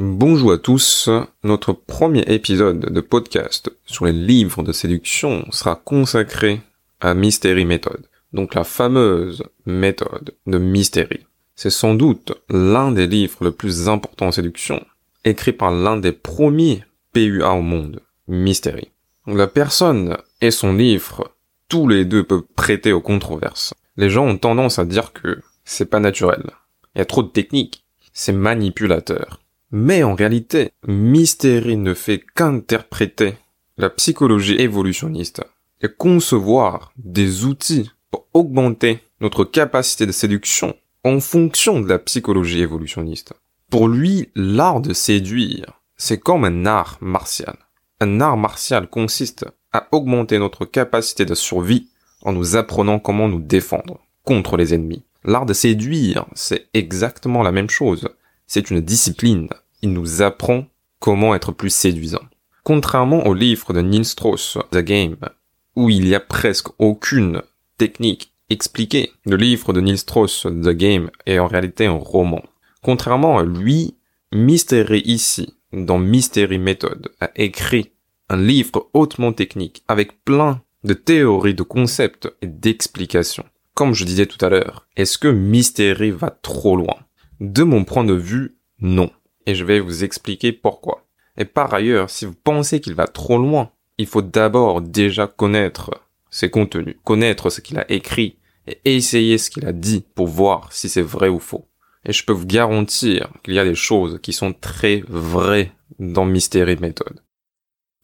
Bonjour à tous, notre premier épisode de podcast sur les livres de séduction sera consacré à Mystery Method, donc la fameuse méthode de Mystery. C'est sans doute l'un des livres le plus importants en séduction, écrit par l'un des premiers PUA au monde, Mystery. la personne et son livre, tous les deux peuvent prêter aux controverses. Les gens ont tendance à dire que c'est pas naturel. Il y a trop de techniques. C'est manipulateur. Mais en réalité, Mystery ne fait qu'interpréter la psychologie évolutionniste et concevoir des outils pour augmenter notre capacité de séduction en fonction de la psychologie évolutionniste. Pour lui, l'art de séduire, c'est comme un art martial. Un art martial consiste à augmenter notre capacité de survie en nous apprenant comment nous défendre contre les ennemis. L'art de séduire, c'est exactement la même chose c'est une discipline. Il nous apprend comment être plus séduisant. Contrairement au livre de Neil Strauss, The Game, où il y a presque aucune technique expliquée, le livre de Neil Strauss, The Game, est en réalité un roman. Contrairement à lui, Mystery ici, dans Mystery Method, a écrit un livre hautement technique avec plein de théories, de concepts et d'explications. Comme je disais tout à l'heure, est-ce que Mystery va trop loin? De mon point de vue, non. Et je vais vous expliquer pourquoi. Et par ailleurs, si vous pensez qu'il va trop loin, il faut d'abord déjà connaître ses contenus, connaître ce qu'il a écrit et essayer ce qu'il a dit pour voir si c'est vrai ou faux. Et je peux vous garantir qu'il y a des choses qui sont très vraies dans Mystery Method.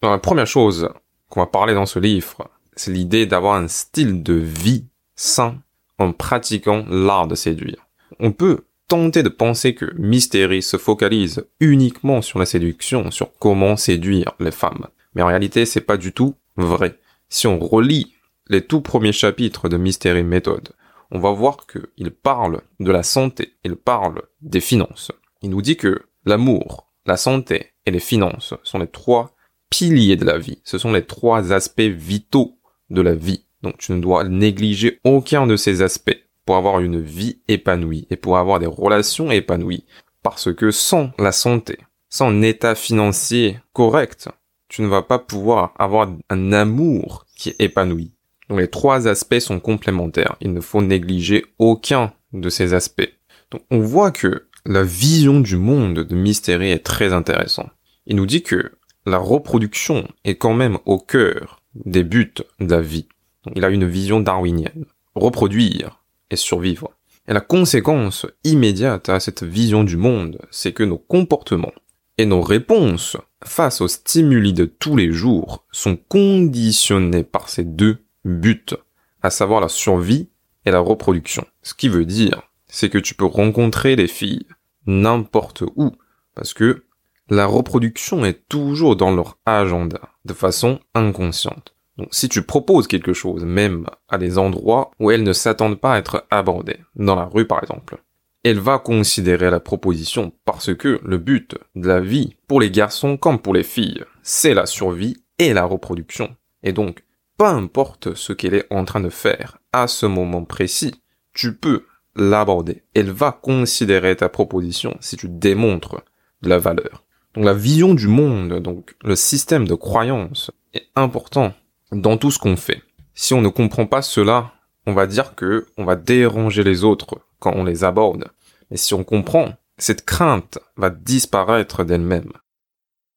Donc la première chose qu'on va parler dans ce livre, c'est l'idée d'avoir un style de vie sain en pratiquant l'art de séduire. On peut tenter de penser que Mystery se focalise uniquement sur la séduction, sur comment séduire les femmes. Mais en réalité, c'est pas du tout vrai. Si on relit les tout premiers chapitres de Mystery Method, on va voir qu'il parle de la santé, il parle des finances. Il nous dit que l'amour, la santé et les finances sont les trois piliers de la vie. Ce sont les trois aspects vitaux de la vie. Donc tu ne dois négliger aucun de ces aspects pour avoir une vie épanouie et pour avoir des relations épanouies. Parce que sans la santé, sans un état financier correct, tu ne vas pas pouvoir avoir un amour qui est épanoui. Donc les trois aspects sont complémentaires. Il ne faut négliger aucun de ces aspects. Donc on voit que la vision du monde de Mystery est très intéressante. Il nous dit que la reproduction est quand même au cœur des buts de la vie. il a une vision darwinienne. Reproduire, et survivre. Et la conséquence immédiate à cette vision du monde, c'est que nos comportements et nos réponses face aux stimuli de tous les jours sont conditionnés par ces deux buts, à savoir la survie et la reproduction. Ce qui veut dire, c'est que tu peux rencontrer les filles n'importe où, parce que la reproduction est toujours dans leur agenda, de façon inconsciente. Donc si tu proposes quelque chose, même à des endroits où elles ne s'attendent pas à être abordées, dans la rue par exemple, elle va considérer la proposition parce que le but de la vie, pour les garçons comme pour les filles, c'est la survie et la reproduction. Et donc, peu importe ce qu'elle est en train de faire à ce moment précis, tu peux l'aborder. Elle va considérer ta proposition si tu démontres de la valeur. Donc la vision du monde, donc le système de croyance est important dans tout ce qu'on fait. Si on ne comprend pas cela, on va dire que on va déranger les autres quand on les aborde. Mais si on comprend, cette crainte va disparaître d'elle-même.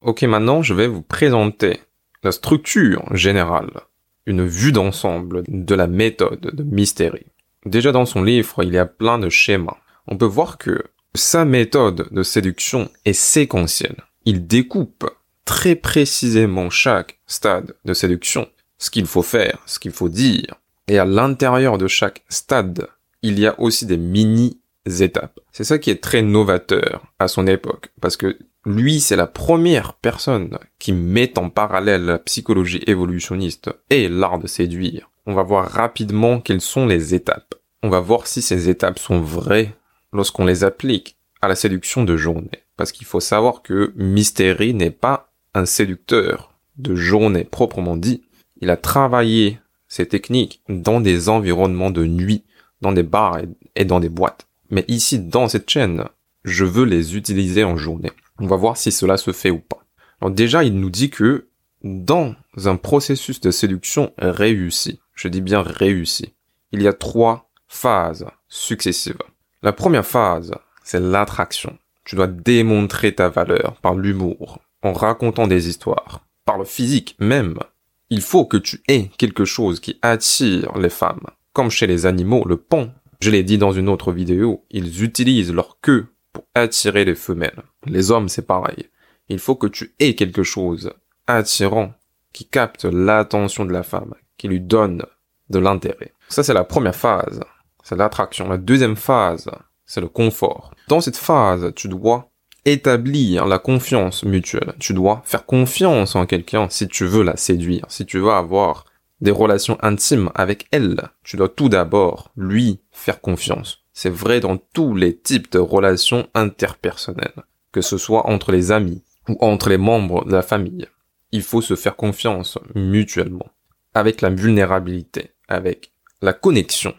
Ok, maintenant je vais vous présenter la structure générale, une vue d'ensemble de la méthode de Mystery. Déjà dans son livre, il y a plein de schémas. On peut voir que sa méthode de séduction est séquentielle. Il découpe très précisément chaque stade de séduction ce qu'il faut faire, ce qu'il faut dire. Et à l'intérieur de chaque stade, il y a aussi des mini-étapes. C'est ça qui est très novateur à son époque, parce que lui, c'est la première personne qui met en parallèle la psychologie évolutionniste et l'art de séduire. On va voir rapidement quelles sont les étapes. On va voir si ces étapes sont vraies lorsqu'on les applique à la séduction de journée. Parce qu'il faut savoir que Mystery n'est pas un séducteur de journée proprement dit, il a travaillé ces techniques dans des environnements de nuit, dans des bars et dans des boîtes. Mais ici, dans cette chaîne, je veux les utiliser en journée. On va voir si cela se fait ou pas. Alors déjà, il nous dit que dans un processus de séduction réussi, je dis bien réussi, il y a trois phases successives. La première phase, c'est l'attraction. Tu dois démontrer ta valeur par l'humour, en racontant des histoires, par le physique même. Il faut que tu aies quelque chose qui attire les femmes. Comme chez les animaux, le pont. Je l'ai dit dans une autre vidéo, ils utilisent leur queue pour attirer les femelles. Les hommes, c'est pareil. Il faut que tu aies quelque chose attirant qui capte l'attention de la femme, qui lui donne de l'intérêt. Ça, c'est la première phase. C'est l'attraction. La deuxième phase, c'est le confort. Dans cette phase, tu dois établir la confiance mutuelle. Tu dois faire confiance en quelqu'un si tu veux la séduire, si tu veux avoir des relations intimes avec elle. Tu dois tout d'abord lui faire confiance. C'est vrai dans tous les types de relations interpersonnelles, que ce soit entre les amis ou entre les membres de la famille. Il faut se faire confiance mutuellement, avec la vulnérabilité, avec la connexion.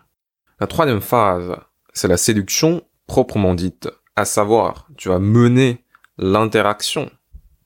La troisième phase, c'est la séduction proprement dite, à savoir, tu vas mener l'interaction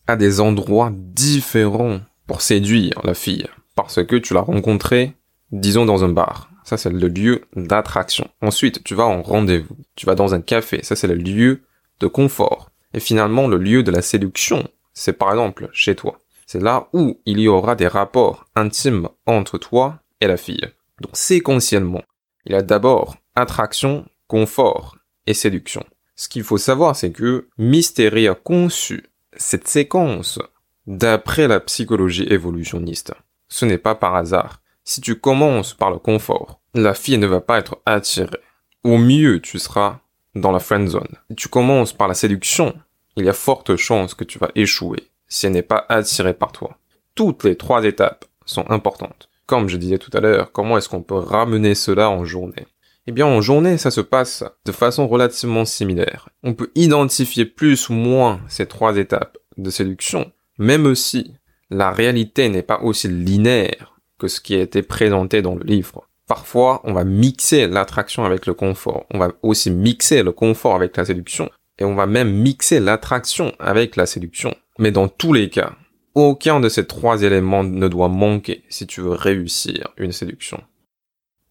à des endroits différents pour séduire la fille, parce que tu l'as rencontrée, disons dans un bar. Ça, c'est le lieu d'attraction. Ensuite, tu vas en rendez-vous. Tu vas dans un café. Ça, c'est le lieu de confort. Et finalement, le lieu de la séduction, c'est par exemple chez toi. C'est là où il y aura des rapports intimes entre toi et la fille. Donc séquentiellement, il y a d'abord attraction, confort et séduction. Ce qu'il faut savoir, c'est que Mystery a conçu cette séquence d'après la psychologie évolutionniste. Ce n'est pas par hasard. Si tu commences par le confort, la fille ne va pas être attirée. Au mieux, tu seras dans la friend zone. Si tu commences par la séduction, il y a forte chance que tu vas échouer si elle n'est pas attirée par toi. Toutes les trois étapes sont importantes comme je disais tout à l'heure, comment est-ce qu'on peut ramener cela en journée? Eh bien, en journée, ça se passe de façon relativement similaire. On peut identifier plus ou moins ces trois étapes de séduction, même aussi la réalité n'est pas aussi linéaire que ce qui a été présenté dans le livre. Parfois, on va mixer l'attraction avec le confort. On va aussi mixer le confort avec la séduction. Et on va même mixer l'attraction avec la séduction. Mais dans tous les cas, aucun de ces trois éléments ne doit manquer si tu veux réussir une séduction.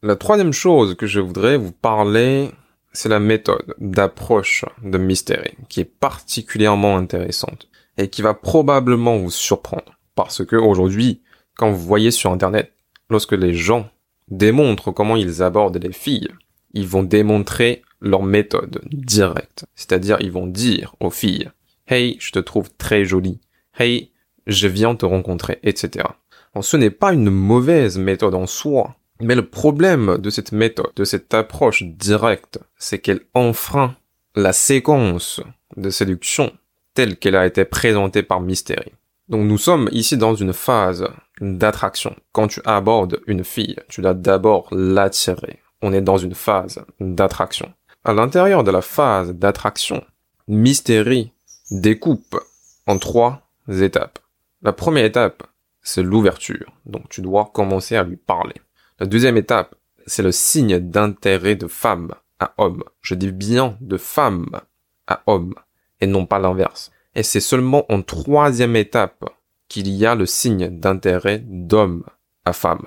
La troisième chose que je voudrais vous parler, c'est la méthode d'approche de Mystery, qui est particulièrement intéressante et qui va probablement vous surprendre. Parce que aujourd'hui, quand vous voyez sur Internet, lorsque les gens démontrent comment ils abordent les filles, ils vont démontrer leur méthode directe. C'est-à-dire, ils vont dire aux filles, Hey, je te trouve très jolie. Hey, je viens te rencontrer, etc. ce n'est pas une mauvaise méthode en soi, mais le problème de cette méthode, de cette approche directe, c'est qu'elle enfreint la séquence de séduction telle qu'elle a été présentée par Mystery. Donc nous sommes ici dans une phase d'attraction. Quand tu abordes une fille, tu dois d'abord l'attirer. On est dans une phase d'attraction. À l'intérieur de la phase d'attraction, Mystery découpe en trois étapes. La première étape, c'est l'ouverture. Donc tu dois commencer à lui parler. La deuxième étape, c'est le signe d'intérêt de femme à homme. Je dis bien de femme à homme et non pas l'inverse. Et c'est seulement en troisième étape qu'il y a le signe d'intérêt d'homme à femme.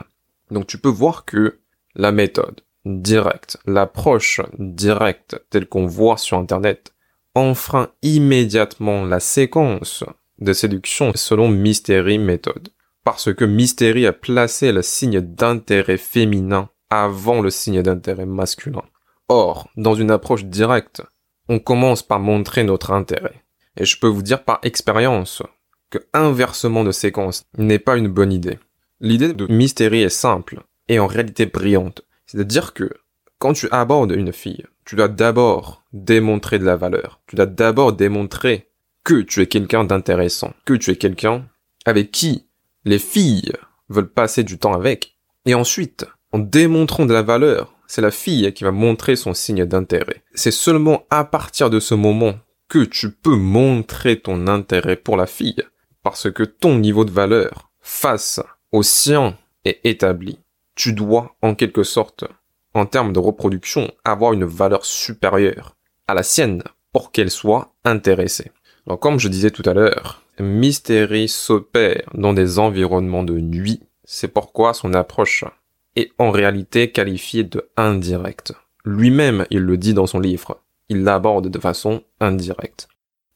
Donc tu peux voir que la méthode directe, l'approche directe telle qu'on voit sur Internet, enfreint immédiatement la séquence de séduction selon Mystery méthode. Parce que Mystery a placé le signe d'intérêt féminin avant le signe d'intérêt masculin. Or, dans une approche directe, on commence par montrer notre intérêt. Et je peux vous dire par expérience que inversement de séquence n'est pas une bonne idée. L'idée de Mystery est simple et en réalité brillante. C'est-à-dire que quand tu abordes une fille, tu dois d'abord démontrer de la valeur. Tu dois d'abord démontrer que tu es quelqu'un d'intéressant, que tu es quelqu'un avec qui les filles veulent passer du temps avec. Et ensuite, en démontrant de la valeur, c'est la fille qui va montrer son signe d'intérêt. C'est seulement à partir de ce moment que tu peux montrer ton intérêt pour la fille, parce que ton niveau de valeur face au sien est établi. Tu dois, en quelque sorte, en termes de reproduction, avoir une valeur supérieure à la sienne pour qu'elle soit intéressée. Comme je disais tout à l'heure, Mystery s'opère dans des environnements de nuit. C'est pourquoi son approche est en réalité qualifiée de indirecte. Lui-même, il le dit dans son livre. Il l'aborde de façon indirecte.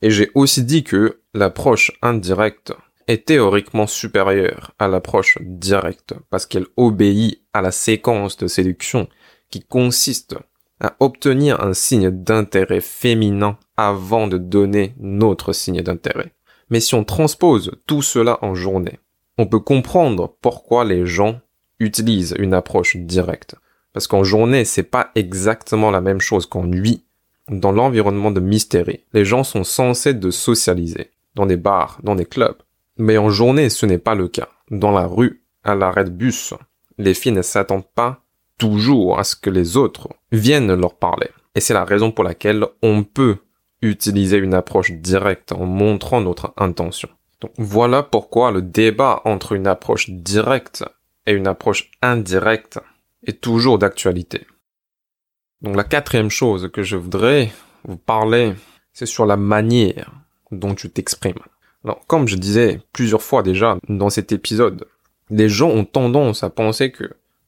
Et j'ai aussi dit que l'approche indirecte est théoriquement supérieure à l'approche directe parce qu'elle obéit à la séquence de séduction qui consiste à obtenir un signe d'intérêt féminin avant de donner notre signe d'intérêt. Mais si on transpose tout cela en journée, on peut comprendre pourquoi les gens utilisent une approche directe. Parce qu'en journée, c'est pas exactement la même chose qu'en nuit. Dans l'environnement de mystérie, les gens sont censés de socialiser. Dans des bars, dans des clubs. Mais en journée, ce n'est pas le cas. Dans la rue, à l'arrêt de bus, les filles ne s'attendent pas toujours à ce que les autres viennent leur parler. Et c'est la raison pour laquelle on peut utiliser une approche directe en montrant notre intention. Donc voilà pourquoi le débat entre une approche directe et une approche indirecte est toujours d'actualité. Donc la quatrième chose que je voudrais vous parler, c'est sur la manière dont tu t'exprimes. Alors comme je disais plusieurs fois déjà dans cet épisode, les gens ont tendance à penser que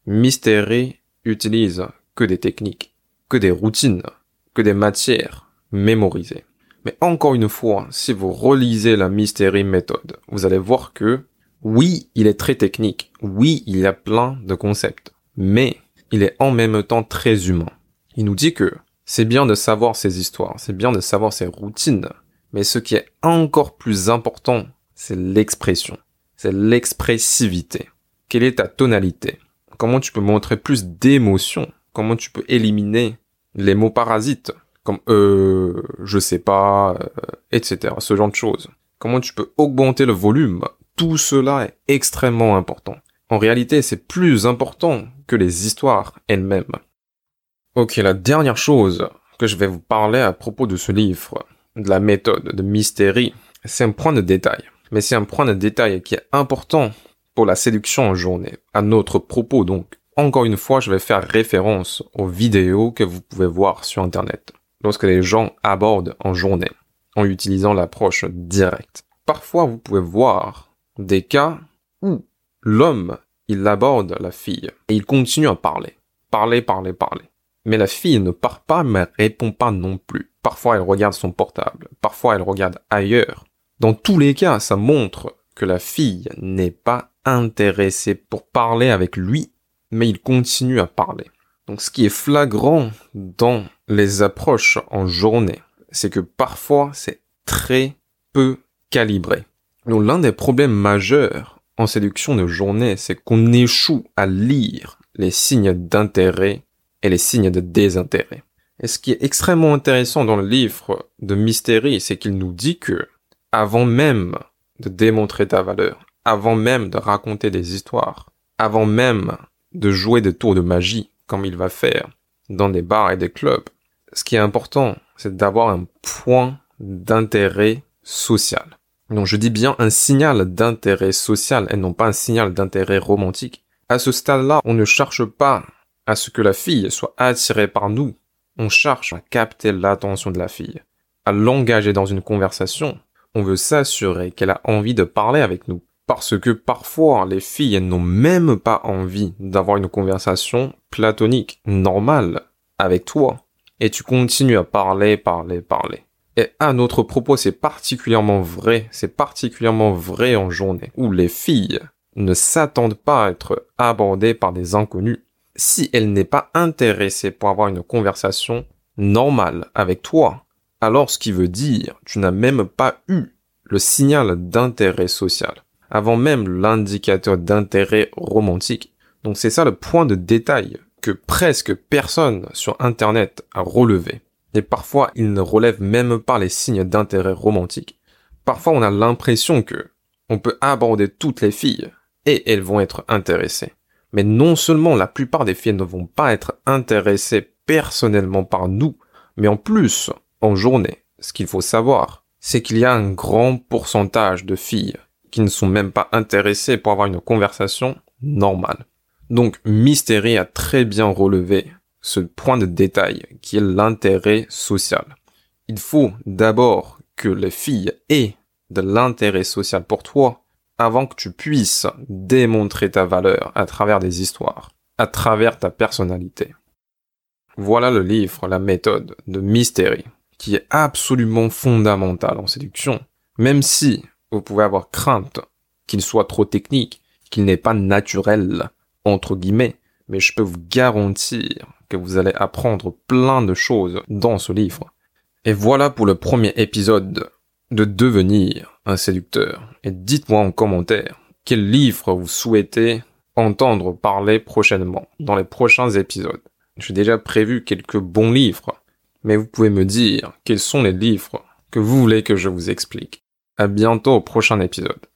Mystery utilise que des techniques, que des routines, que des matières mémorisées. Mais encore une fois, si vous relisez la Mystery méthode, vous allez voir que oui, il est très technique, oui, il y a plein de concepts, mais il est en même temps très humain. Il nous dit que c'est bien de savoir ses histoires, c'est bien de savoir ses routines, mais ce qui est encore plus important, c'est l'expression, c'est l'expressivité. Quelle est ta tonalité? Comment tu peux montrer plus d'émotion, comment tu peux éliminer les mots parasites, comme euh, je sais pas, euh, etc. Ce genre de choses. Comment tu peux augmenter le volume? Tout cela est extrêmement important. En réalité, c'est plus important que les histoires elles-mêmes. Ok, la dernière chose que je vais vous parler à propos de ce livre, de la méthode de mystérie, c'est un point de détail. Mais c'est un point de détail qui est important pour la séduction en journée. À notre propos donc, encore une fois, je vais faire référence aux vidéos que vous pouvez voir sur Internet lorsque les gens abordent en journée en utilisant l'approche directe. Parfois, vous pouvez voir des cas où l'homme, il aborde la fille et il continue à parler. Parler, parler, parler. Mais la fille ne part pas mais répond pas non plus. Parfois, elle regarde son portable. Parfois, elle regarde ailleurs. Dans tous les cas, ça montre que la fille n'est pas intéressé pour parler avec lui, mais il continue à parler. Donc ce qui est flagrant dans les approches en journée, c'est que parfois c'est très peu calibré. Donc l'un des problèmes majeurs en séduction de journée, c'est qu'on échoue à lire les signes d'intérêt et les signes de désintérêt. Et ce qui est extrêmement intéressant dans le livre de Mystérie, c'est qu'il nous dit que, avant même de démontrer ta valeur, avant même de raconter des histoires, avant même de jouer des tours de magie, comme il va faire dans des bars et des clubs. Ce qui est important, c'est d'avoir un point d'intérêt social. Donc je dis bien un signal d'intérêt social et non pas un signal d'intérêt romantique. À ce stade-là, on ne cherche pas à ce que la fille soit attirée par nous. On cherche à capter l'attention de la fille, à l'engager dans une conversation. On veut s'assurer qu'elle a envie de parler avec nous. Parce que parfois, les filles n'ont même pas envie d'avoir une conversation platonique, normale, avec toi. Et tu continues à parler, parler, parler. Et à notre propos, c'est particulièrement vrai, c'est particulièrement vrai en journée, où les filles ne s'attendent pas à être abordées par des inconnus si elles n'est pas intéressée pour avoir une conversation normale avec toi. Alors ce qui veut dire, tu n'as même pas eu le signal d'intérêt social avant même l'indicateur d'intérêt romantique. Donc c'est ça le point de détail que presque personne sur Internet a relevé. Et parfois, il ne relève même pas les signes d'intérêt romantique. Parfois, on a l'impression que on peut aborder toutes les filles et elles vont être intéressées. Mais non seulement la plupart des filles ne vont pas être intéressées personnellement par nous, mais en plus, en journée, ce qu'il faut savoir, c'est qu'il y a un grand pourcentage de filles qui ne sont même pas intéressés pour avoir une conversation normale. Donc Mystery a très bien relevé ce point de détail qui est l'intérêt social. Il faut d'abord que les filles aient de l'intérêt social pour toi avant que tu puisses démontrer ta valeur à travers des histoires, à travers ta personnalité. Voilà le livre La méthode de Mystery, qui est absolument fondamental en séduction, même si vous pouvez avoir crainte qu'il soit trop technique, qu'il n'est pas naturel, entre guillemets, mais je peux vous garantir que vous allez apprendre plein de choses dans ce livre. Et voilà pour le premier épisode de devenir un séducteur. Et dites-moi en commentaire quel livre vous souhaitez entendre parler prochainement, dans les prochains épisodes. J'ai déjà prévu quelques bons livres, mais vous pouvez me dire quels sont les livres que vous voulez que je vous explique. À bientôt au prochain épisode.